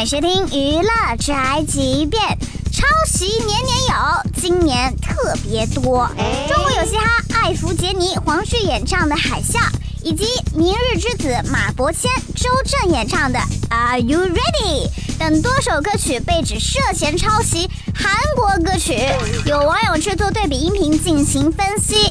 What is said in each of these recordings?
迎收听娱乐宅急便，抄袭年年有，今年特别多。中国有嘻哈、艾福杰尼、黄旭演唱的《海啸》，以及明日之子马伯骞、周震演唱的《Are You Ready》等多首歌曲被指涉嫌抄袭韩国歌曲，有网友制作对比音频进行分析。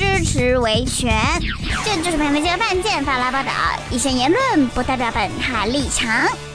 支持维权，这就是朋友们接犯贱发来报道，一些言论不代表本台立场。